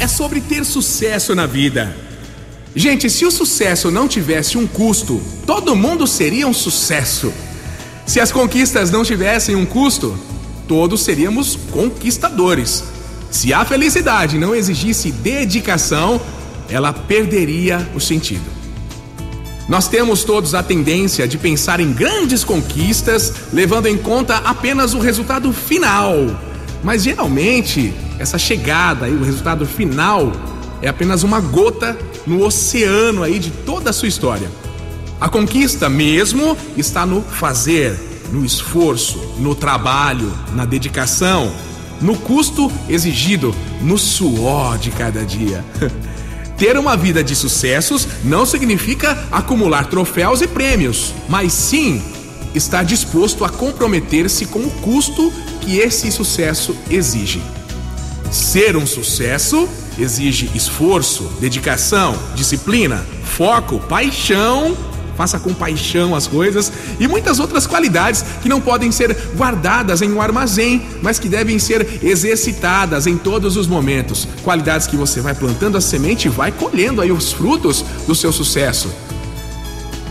É sobre ter sucesso na vida. Gente, se o sucesso não tivesse um custo, todo mundo seria um sucesso. Se as conquistas não tivessem um custo, todos seríamos conquistadores. Se a felicidade não exigisse dedicação, ela perderia o sentido. Nós temos todos a tendência de pensar em grandes conquistas, levando em conta apenas o resultado final. Mas geralmente, essa chegada e o resultado final é apenas uma gota no oceano aí de toda a sua história. A conquista mesmo está no fazer, no esforço, no trabalho, na dedicação, no custo exigido, no suor de cada dia. Ter uma vida de sucessos não significa acumular troféus e prêmios, mas sim estar disposto a comprometer-se com o custo que esse sucesso exige. Ser um sucesso exige esforço, dedicação, disciplina, foco, paixão faça com paixão as coisas e muitas outras qualidades que não podem ser guardadas em um armazém, mas que devem ser exercitadas em todos os momentos. Qualidades que você vai plantando a semente e vai colhendo aí os frutos do seu sucesso.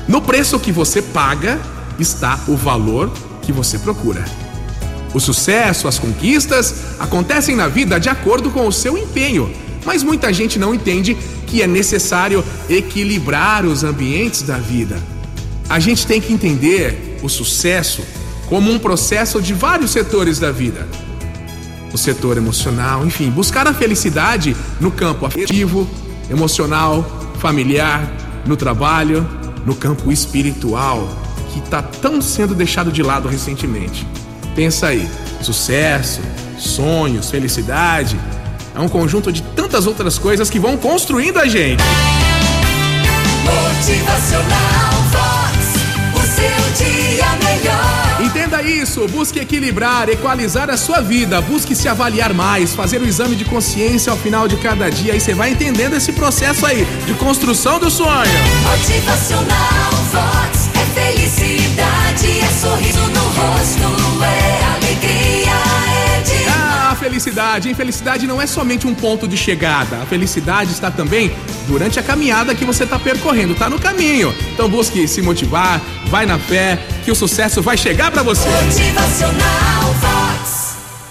No preço que você paga está o valor que você procura. O sucesso, as conquistas acontecem na vida de acordo com o seu empenho, mas muita gente não entende que é necessário equilibrar os ambientes da vida. A gente tem que entender o sucesso como um processo de vários setores da vida. O setor emocional, enfim, buscar a felicidade no campo afetivo, emocional, familiar, no trabalho, no campo espiritual, que está tão sendo deixado de lado recentemente. Pensa aí, sucesso, sonhos, felicidade, é um conjunto de tantas outras coisas que vão construindo a gente. Motivacional Vox. O seu dia melhor. Entenda isso, busque equilibrar, equalizar a sua vida, busque se avaliar mais, fazer o exame de consciência ao final de cada dia e você vai entendendo esse processo aí de construção do sonho. Motivacional Vox. Ah, a felicidade. Não é somente um ponto de chegada. A felicidade está também durante a caminhada que você está percorrendo, está no caminho. Então busque se motivar, vai na fé, que o sucesso vai chegar para você. Motivacional Vox.